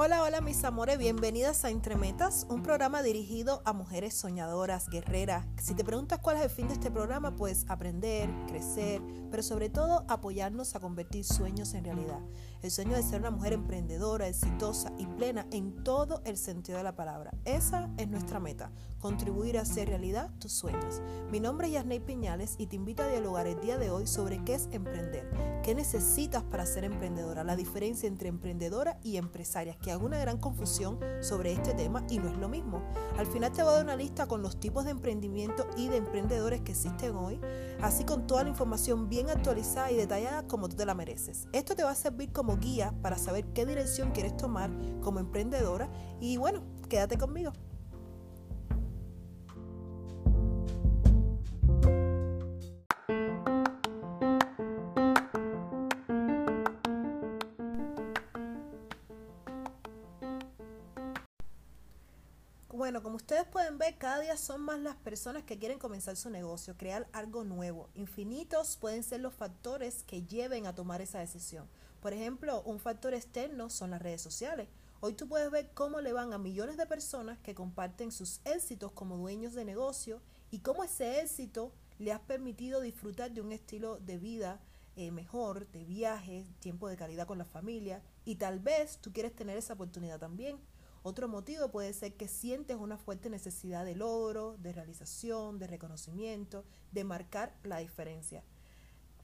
Hola, hola mis amores, bienvenidas a Entremetas, un programa dirigido a mujeres soñadoras, guerreras. Si te preguntas cuál es el fin de este programa, pues aprender, crecer, pero sobre todo apoyarnos a convertir sueños en realidad. El sueño de ser una mujer emprendedora, exitosa y plena en todo el sentido de la palabra. Esa es nuestra meta, contribuir a hacer realidad tus sueños. Mi nombre es Yasney Piñales y te invito a dialogar el día de hoy sobre qué es emprender, qué necesitas para ser emprendedora, la diferencia entre emprendedora y empresaria que hago una gran confusión sobre este tema y no es lo mismo. Al final te voy a dar una lista con los tipos de emprendimiento y de emprendedores que existen hoy, así con toda la información bien actualizada y detallada como tú te la mereces. Esto te va a servir como guía para saber qué dirección quieres tomar como emprendedora y bueno, quédate conmigo. Bueno, como ustedes pueden ver, cada día son más las personas que quieren comenzar su negocio, crear algo nuevo. Infinitos pueden ser los factores que lleven a tomar esa decisión. Por ejemplo, un factor externo son las redes sociales. Hoy tú puedes ver cómo le van a millones de personas que comparten sus éxitos como dueños de negocio y cómo ese éxito le ha permitido disfrutar de un estilo de vida eh, mejor, de viajes, tiempo de calidad con la familia y tal vez tú quieres tener esa oportunidad también. Otro motivo puede ser que sientes una fuerte necesidad de logro, de realización, de reconocimiento, de marcar la diferencia.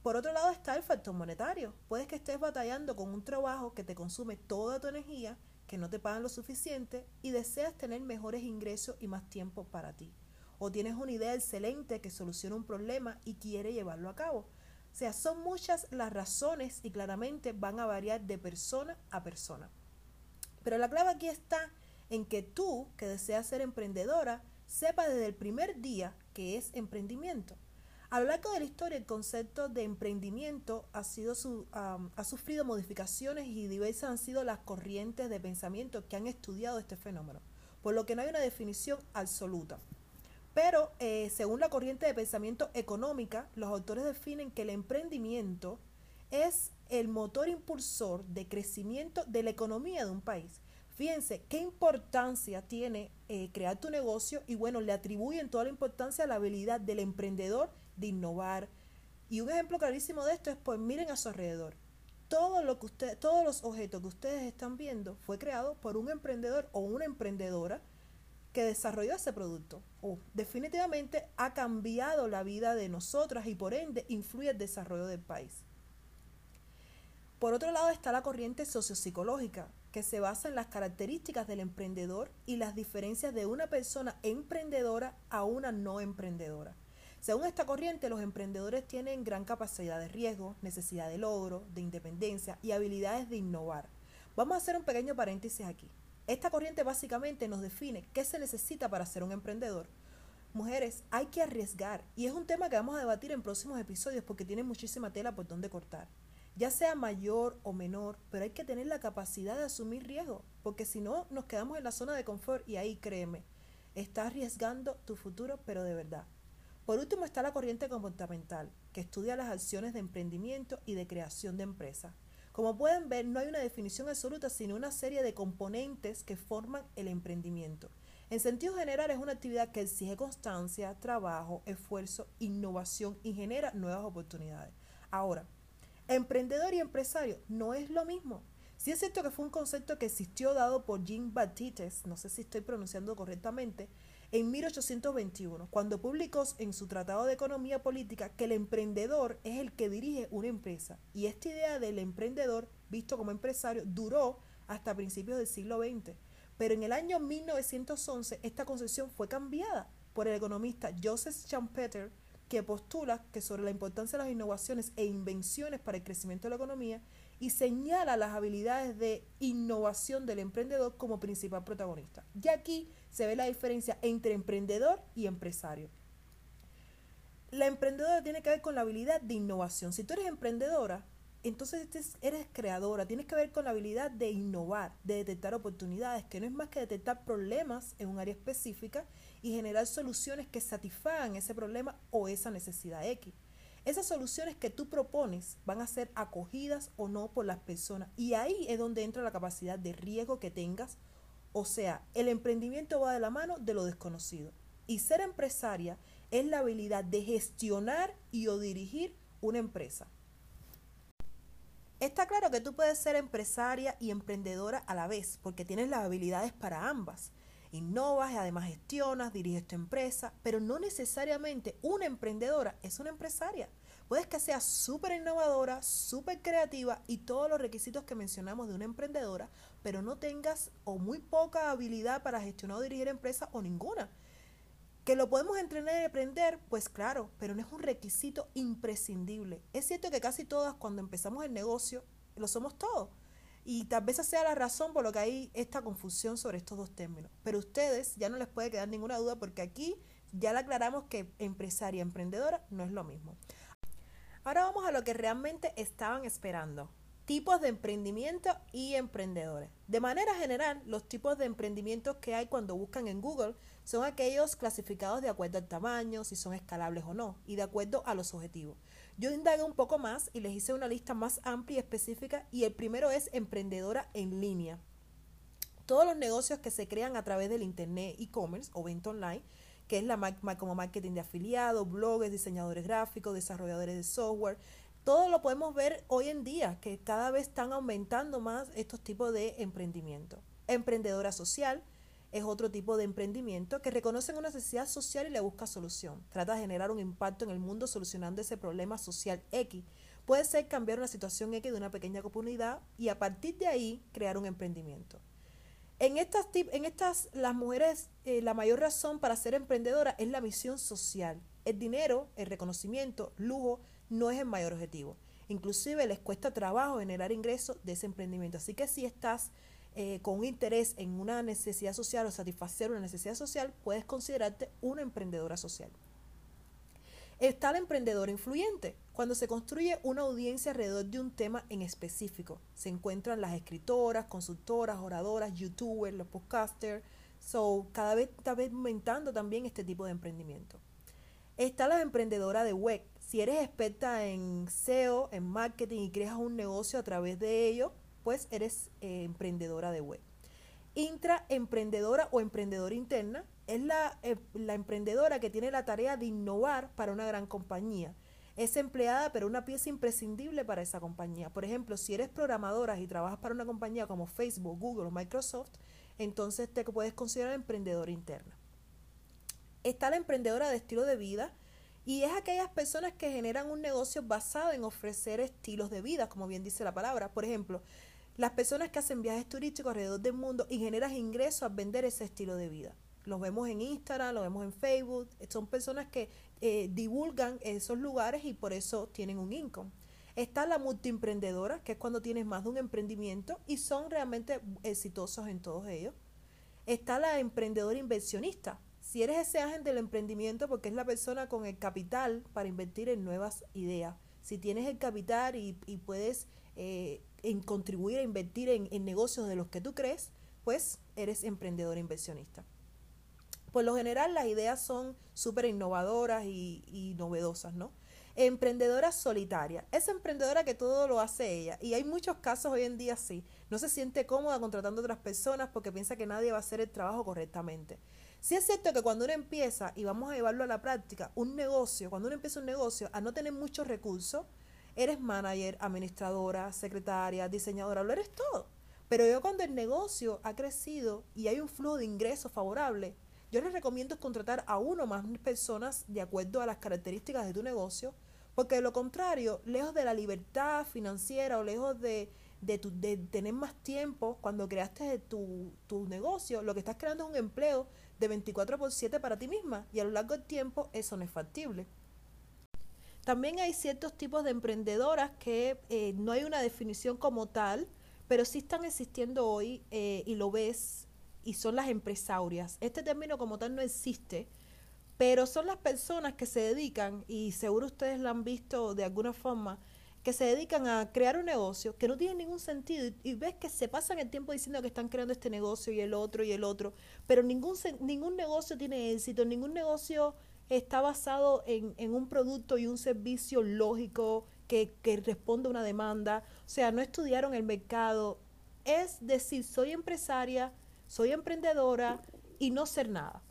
Por otro lado está el factor monetario. Puedes que estés batallando con un trabajo que te consume toda tu energía, que no te pagan lo suficiente y deseas tener mejores ingresos y más tiempo para ti. O tienes una idea excelente que soluciona un problema y quiere llevarlo a cabo. O sea, son muchas las razones y claramente van a variar de persona a persona. Pero la clave aquí está en que tú, que deseas ser emprendedora, sepas desde el primer día que es emprendimiento. A lo largo de la historia, el concepto de emprendimiento ha, sufrido modificaciones y diversas han sido las corrientes de pensamiento que han estudiado este fenómeno, por lo que no hay una definición absoluta. Pero eh, según la corriente de pensamiento económica, los autores definen que el emprendimiento es el motor impulsor de crecimiento de la economía de un país. Fíjense qué importancia tiene eh, crear tu negocio y bueno, le atribuyen toda la importancia a la habilidad del emprendedor de innovar. Y un ejemplo clarísimo de esto es, pues miren a su alrededor. Todo lo que usted, todos los objetos que ustedes están viendo fue creado por un emprendedor o una emprendedora que desarrolló ese producto. O definitivamente ha cambiado la vida de nosotras y por ende influye el desarrollo del país. Por otro lado está la corriente sociopsicológica, que se basa en las características del emprendedor y las diferencias de una persona emprendedora a una no emprendedora. Según esta corriente, los emprendedores tienen gran capacidad de riesgo, necesidad de logro, de independencia y habilidades de innovar. Vamos a hacer un pequeño paréntesis aquí. Esta corriente básicamente nos define qué se necesita para ser un emprendedor. Mujeres, hay que arriesgar y es un tema que vamos a debatir en próximos episodios porque tiene muchísima tela por donde cortar ya sea mayor o menor, pero hay que tener la capacidad de asumir riesgo, porque si no nos quedamos en la zona de confort y ahí créeme, estás arriesgando tu futuro, pero de verdad. Por último está la corriente comportamental, que estudia las acciones de emprendimiento y de creación de empresas. Como pueden ver, no hay una definición absoluta, sino una serie de componentes que forman el emprendimiento. En sentido general, es una actividad que exige constancia, trabajo, esfuerzo, innovación y genera nuevas oportunidades. Ahora, Emprendedor y empresario no es lo mismo. Sí es cierto que fue un concepto que existió dado por Jean Baptiste, no sé si estoy pronunciando correctamente, en 1821, cuando publicó en su Tratado de Economía Política que el emprendedor es el que dirige una empresa. Y esta idea del emprendedor, visto como empresario, duró hasta principios del siglo XX. Pero en el año 1911 esta concepción fue cambiada por el economista Joseph Schumpeter, que postula que sobre la importancia de las innovaciones e invenciones para el crecimiento de la economía y señala las habilidades de innovación del emprendedor como principal protagonista. Y aquí se ve la diferencia entre emprendedor y empresario. La emprendedora tiene que ver con la habilidad de innovación. Si tú eres emprendedora, entonces eres creadora, tienes que ver con la habilidad de innovar, de detectar oportunidades, que no es más que detectar problemas en un área específica y generar soluciones que satisfagan ese problema o esa necesidad X. esas soluciones que tú propones van a ser acogidas o no por las personas. Y ahí es donde entra la capacidad de riesgo que tengas. O sea, el emprendimiento va de la mano de lo desconocido. Y ser empresaria es la habilidad de gestionar y o dirigir una empresa. Está claro que tú puedes ser empresaria y emprendedora a la vez, porque tienes las habilidades para ambas. Innovas y además gestionas, diriges tu empresa, pero no necesariamente una emprendedora es una empresaria. Puedes que sea súper innovadora, súper creativa y todos los requisitos que mencionamos de una emprendedora, pero no tengas o muy poca habilidad para gestionar o dirigir empresa o ninguna. Que lo podemos entrenar y aprender, pues claro, pero no es un requisito imprescindible. Es cierto que casi todas cuando empezamos el negocio lo somos todos. Y tal vez esa sea la razón por lo que hay esta confusión sobre estos dos términos. Pero ustedes ya no les puede quedar ninguna duda porque aquí ya le aclaramos que empresaria y emprendedora no es lo mismo. Ahora vamos a lo que realmente estaban esperando tipos de emprendimiento y emprendedores. De manera general, los tipos de emprendimientos que hay cuando buscan en Google son aquellos clasificados de acuerdo al tamaño, si son escalables o no, y de acuerdo a los objetivos. Yo indagué un poco más y les hice una lista más amplia y específica y el primero es emprendedora en línea. Todos los negocios que se crean a través del Internet, e-commerce o venta online, que es la como marketing de afiliados, blogs, diseñadores gráficos, desarrolladores de software, todo lo podemos ver hoy en día, que cada vez están aumentando más estos tipos de emprendimiento. Emprendedora social es otro tipo de emprendimiento que reconoce una necesidad social y le busca solución. Trata de generar un impacto en el mundo solucionando ese problema social X. Puede ser cambiar una situación X de una pequeña comunidad y a partir de ahí crear un emprendimiento. En estas, en estas las mujeres, eh, la mayor razón para ser emprendedora es la misión social. El dinero, el reconocimiento, lujo, no es el mayor objetivo. Inclusive les cuesta trabajo generar ingresos de ese emprendimiento. Así que si estás eh, con interés en una necesidad social o satisfacer una necesidad social, puedes considerarte una emprendedora social. Está la emprendedora influyente, cuando se construye una audiencia alrededor de un tema en específico. Se encuentran las escritoras, consultoras, oradoras, youtubers, los podcasters. So, cada vez está aumentando también este tipo de emprendimiento. Está la emprendedora de web, si eres experta en SEO, en marketing y creas un negocio a través de ello, pues eres eh, emprendedora de web. Intraemprendedora o emprendedora interna es la, eh, la emprendedora que tiene la tarea de innovar para una gran compañía. Es empleada, pero una pieza imprescindible para esa compañía. Por ejemplo, si eres programadora y trabajas para una compañía como Facebook, Google o Microsoft, entonces te puedes considerar emprendedora interna. Está la emprendedora de estilo de vida, y es aquellas personas que generan un negocio basado en ofrecer estilos de vida, como bien dice la palabra. Por ejemplo, las personas que hacen viajes turísticos alrededor del mundo y generan ingresos a vender ese estilo de vida. Los vemos en Instagram, lo vemos en Facebook. Son personas que eh, divulgan esos lugares y por eso tienen un income. Está la multiemprendedora, que es cuando tienes más de un emprendimiento y son realmente exitosos en todos ellos. Está la emprendedora inversionista, si eres ese agente del emprendimiento, porque es la persona con el capital para invertir en nuevas ideas. Si tienes el capital y, puedes eh, contribuir a invertir en, negocios de los que tú crees, pues eres emprendedor inversionista. Por lo general las ideas son súper innovadoras y, novedosas, ¿no? Emprendedora solitaria. Esa emprendedora que todo lo hace ella. Y hay muchos casos hoy en día así. No se siente cómoda contratando a otras personas porque piensa que nadie va a hacer el trabajo correctamente. Sí es cierto que cuando uno empieza, y vamos a llevarlo a la práctica, un negocio, cuando uno empieza un negocio, a no tener muchos recursos, eres manager, administradora, secretaria, diseñadora, lo eres todo. Pero yo cuando el negocio ha crecido y hay un flujo de ingresos favorable, yo les recomiendo contratar a uno o más personas de acuerdo a las características de tu negocio, porque de lo contrario, lejos de la libertad financiera o lejos de, de, de tener más tiempo cuando creaste tu, tu negocio, lo que estás creando es un empleo de 24 por 7 para ti misma y a lo largo del tiempo eso no es factible. También hay ciertos tipos de emprendedoras que eh, no hay una definición como tal, pero sí están existiendo hoy eh, y lo ves y son las empresarias. Este término como tal no existe, pero son las personas que se dedican, y seguro ustedes lo han visto de alguna forma, que se dedican a crear un negocio que no tiene ningún sentido y, ves que se pasan el tiempo diciendo que están creando este negocio y el otro y el otro, pero ningún, ningún negocio tiene éxito, ningún negocio está basado en, en un producto y un servicio lógico que, que responde a una demanda. O sea, no estudiaron el mercado. Es decir, soy empresaria, soy emprendedora y no ser nada.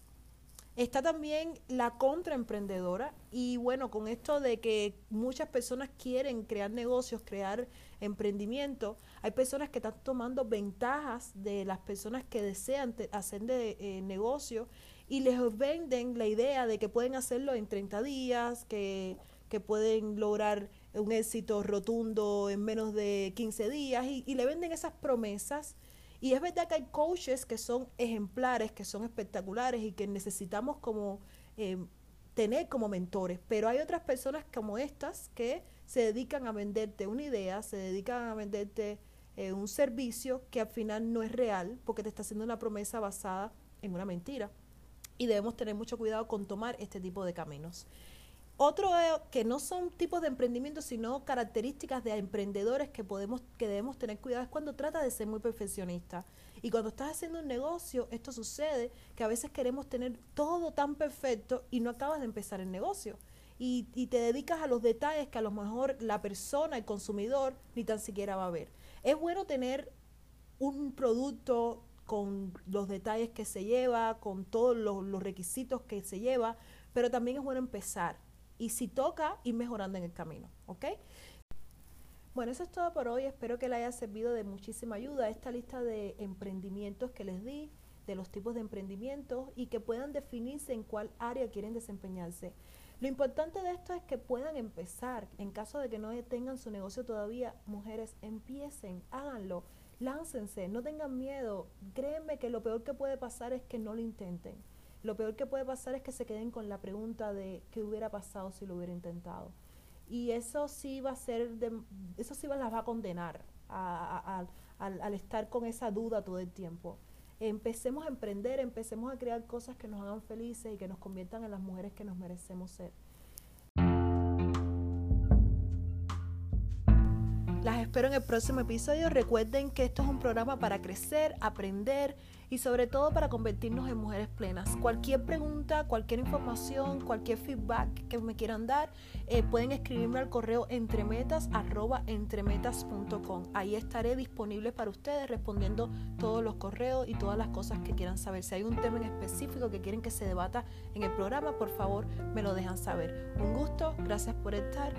Está también la contraemprendedora y bueno, con esto de que muchas personas quieren crear negocios, crear emprendimiento, hay personas que están tomando ventajas de las personas que desean hacer de, eh, negocio y les venden la idea de que pueden hacerlo en 30 días, que, que pueden lograr un éxito rotundo en menos de 15 días y, y le venden esas promesas y es verdad que hay coaches que son ejemplares, que son espectaculares y que necesitamos como eh, tener como mentores, pero hay otras personas como estas que se dedican a venderte una idea, se dedican a venderte eh, un servicio que al final no es real porque te está haciendo una promesa basada en una mentira. Y debemos tener mucho cuidado con tomar este tipo de caminos. Otro que no son tipos de emprendimiento, sino características de emprendedores que podemos, que debemos tener cuidado es cuando trata de ser muy perfeccionista. Y cuando estás haciendo un negocio, esto sucede que a veces queremos tener todo tan perfecto y no acabas de empezar el negocio. Y, y te dedicas a los detalles que a lo mejor la persona, el consumidor, ni tan siquiera va a ver. Es bueno tener un producto con los detalles que se lleva, con todos los, los requisitos que se lleva, pero también es bueno empezar y si toca, ir mejorando en el camino, ¿ok? Bueno, eso es todo por hoy. Espero que les haya servido de muchísima ayuda esta lista de emprendimientos que les di, de los tipos de emprendimientos y que puedan definirse en cuál área quieren desempeñarse. Lo importante de esto es que puedan empezar. En caso de que no tengan su negocio todavía, mujeres, empiecen, háganlo, láncense, no tengan miedo. Créanme que lo peor que puede pasar es que no lo intenten. Lo peor que puede pasar es que se queden con la pregunta de qué hubiera pasado si lo hubiera intentado. Y eso sí va a ser, eso sí las va a condenar al, al estar con esa duda todo el tiempo. Empecemos a emprender, empecemos a crear cosas que nos hagan felices y que nos conviertan en las mujeres que nos merecemos ser. Espero en el próximo episodio. Recuerden que esto es un programa para crecer, aprender y sobre todo para convertirnos en mujeres plenas. Cualquier pregunta, cualquier información, cualquier feedback que me quieran dar, eh, pueden escribirme al correo entremetas@entremetas.com. Ahí estaré disponible para ustedes respondiendo todos los correos y todas las cosas que quieran saber. Si hay un tema en específico que quieren que se debata en el programa, por favor me lo dejan saber. Un gusto, gracias por estar.